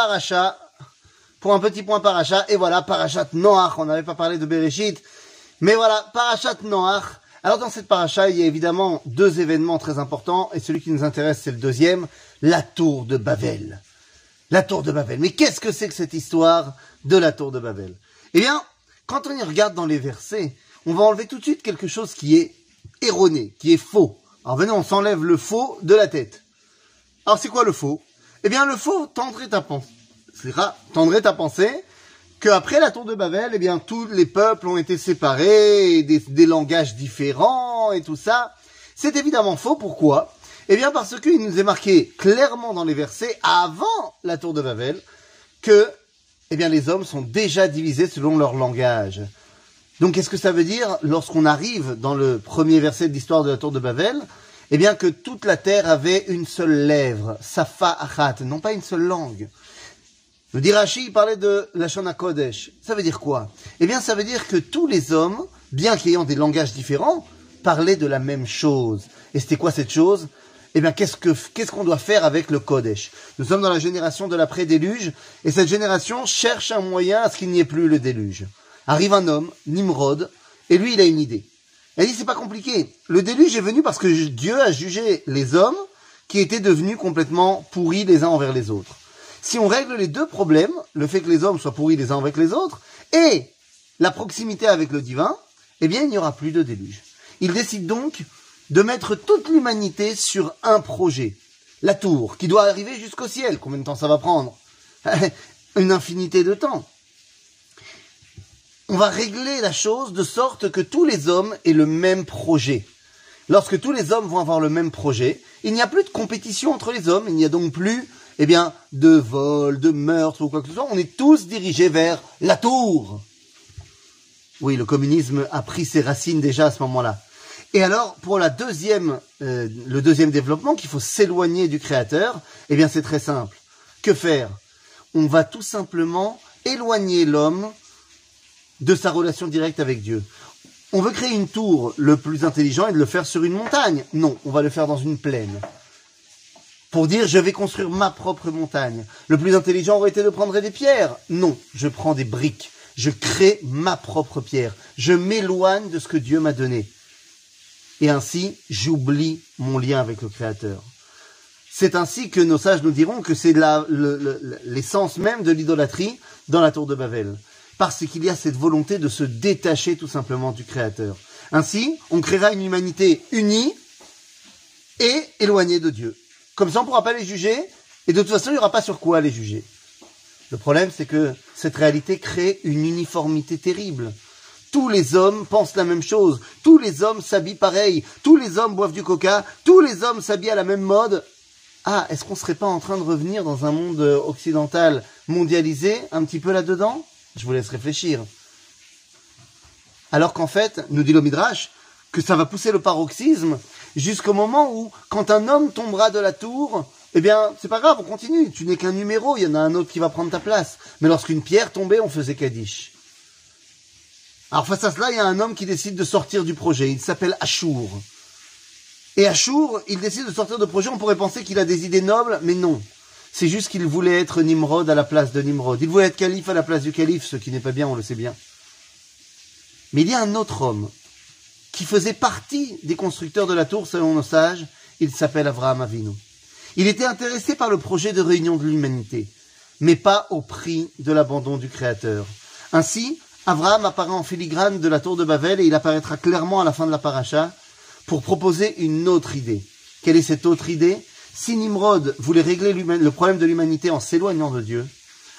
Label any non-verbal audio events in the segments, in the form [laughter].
paracha, pour un petit point paracha, et voilà, parachat Noach, on n'avait pas parlé de Bereshit, mais voilà, parachat Noach. Alors dans cette paracha, il y a évidemment deux événements très importants, et celui qui nous intéresse, c'est le deuxième, la tour de Babel. La tour de Babel. Mais qu'est-ce que c'est que cette histoire de la tour de Babel? Eh bien, quand on y regarde dans les versets, on va enlever tout de suite quelque chose qui est erroné, qui est faux. Alors venez, on s'enlève le faux de la tête. Alors c'est quoi le faux? Eh bien le faux tendrait à penser, tendrait à penser qu'après la tour de Babel, eh bien tous les peuples ont été séparés, des, langages différents et tout ça. C'est évidemment faux. Pourquoi? Eh bien parce qu'il nous est marqué clairement dans les versets avant la tour de Babel que eh bien les hommes sont déjà divisés selon leur langage. Donc qu'est-ce que ça veut dire? Lorsqu'on arrive dans le premier verset de l'histoire de la tour de Babel Eh bien que toute la terre avait une seule lèvre, safa achat, non pas une seule langue. Le Dirachi parlait de la Shana Kodesh. Ça veut dire quoi? Eh bien ça veut dire que tous les hommes, bien qu'ayant des langages différents, parlaient de la même chose. Et c'était quoi cette chose? Eh bien, qu'est-ce que qu'est-ce qu'on doit faire avec le Kodesh? Nous sommes dans la génération de l'après-déluge, et cette génération cherche un moyen à ce qu'il n'y ait plus le déluge. Arrive un homme, Nimrod, et lui, il a une idée. Il dit, c'est pas compliqué. Le déluge est venu parce que Dieu a jugé les hommes qui étaient devenus complètement pourris les uns envers les autres. Si on règle les deux problèmes, le fait que les hommes soient pourris les uns avec les autres, et la proximité avec le divin, eh bien, il n'y aura plus de déluge. Il décide donc de mettre toute l'humanité sur un projet. La tour, qui doit arriver jusqu'au ciel. Combien de temps ça va prendre? [laughs] Une infinité de temps on va régler la chose de sorte que tous les hommes aient le même projet. Lorsque tous les hommes vont avoir le même projet, il n'y a plus de compétition entre les hommes, il n'y a donc plus, eh bien, de vol, de meurtre ou quoi que ce soit. On est tous dirigés vers la tour. Oui, le communisme a pris ses racines déjà à ce moment-là. Et alors, pour la deuxième, euh, le deuxième développement, qu'il faut s'éloigner du créateur, eh bien, c'est très simple. Que faire? On va tout simplement éloigner l'homme de sa relation directe avec Dieu. On veut créer une tour, le plus intelligent est de le faire sur une montagne. Non, on va le faire dans une plaine. Pour dire je vais construire ma propre montagne. Le plus intelligent aurait été de prendre des pierres. Non, je prends des briques. Je crée ma propre pierre. Je m'éloigne de ce que Dieu m'a donné. Et ainsi, j'oublie mon lien avec le Créateur. C'est ainsi que nos sages nous diront que c'est l'essence même de l'idolâtrie dans la tour de Babel parce qu'il y a cette volonté de se détacher tout simplement du Créateur. Ainsi, on créera une humanité unie et éloignée de Dieu. Comme ça, on ne pourra pas les juger, et de toute façon, il n'y aura pas sur quoi les juger. Le problème, c'est que cette réalité crée une uniformité terrible. Tous les hommes pensent la même chose, tous les hommes s'habillent pareil, tous les hommes boivent du coca, tous les hommes s'habillent à la même mode. Ah, est-ce qu'on ne serait pas en train de revenir dans un monde occidental mondialisé, un petit peu là-dedans? Je vous laisse réfléchir. Alors qu'en fait, nous dit le Midrash, que ça va pousser le paroxysme jusqu'au moment où, quand un homme tombera de la tour, eh bien, c'est pas grave, on continue. Tu n'es qu'un numéro, il y en a un autre qui va prendre ta place. Mais lorsqu'une pierre tombait, on faisait Kaddish. Alors face à cela, il y a un homme qui décide de sortir du projet. Il s'appelle Ashur. Et Ashur, il décide de sortir du projet. On pourrait penser qu'il a des idées nobles, mais non. C'est juste qu'il voulait être Nimrod à la place de Nimrod. Il voulait être calife à la place du calife, ce qui n'est pas bien, on le sait bien. Mais il y a un autre homme qui faisait partie des constructeurs de la tour selon nos sages. Il s'appelle Avraham Avinu. Il était intéressé par le projet de réunion de l'humanité, mais pas au prix de l'abandon du Créateur. Ainsi, Abraham apparaît en filigrane de la tour de Babel et il apparaîtra clairement à la fin de la paracha pour proposer une autre idée. Quelle est cette autre idée? Si Nimrod voulait régler le problème de l'humanité en s'éloignant de Dieu,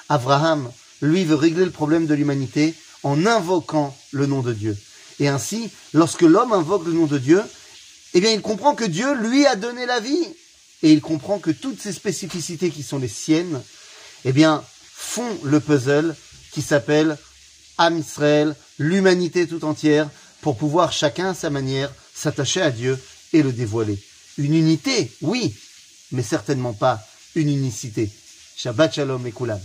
Abraham, lui, veut régler le problème de l'humanité en invoquant le nom de Dieu. Et ainsi, lorsque l'homme invoque le nom de Dieu, eh bien, il comprend que Dieu lui a donné la vie. Et il comprend que toutes ces spécificités qui sont les siennes, eh bien, font le puzzle qui s'appelle Am Israël, l'humanité tout entière, pour pouvoir chacun à sa manière s'attacher à Dieu et le dévoiler. Une unité, oui, mais certainement pas une unicité. Shabbat Shalom et Kulam.